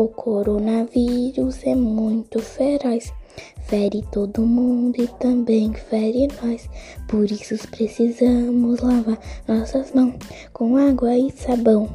O coronavírus é muito feroz. Fere todo mundo e também fere nós. Por isso precisamos lavar nossas mãos com água e sabão.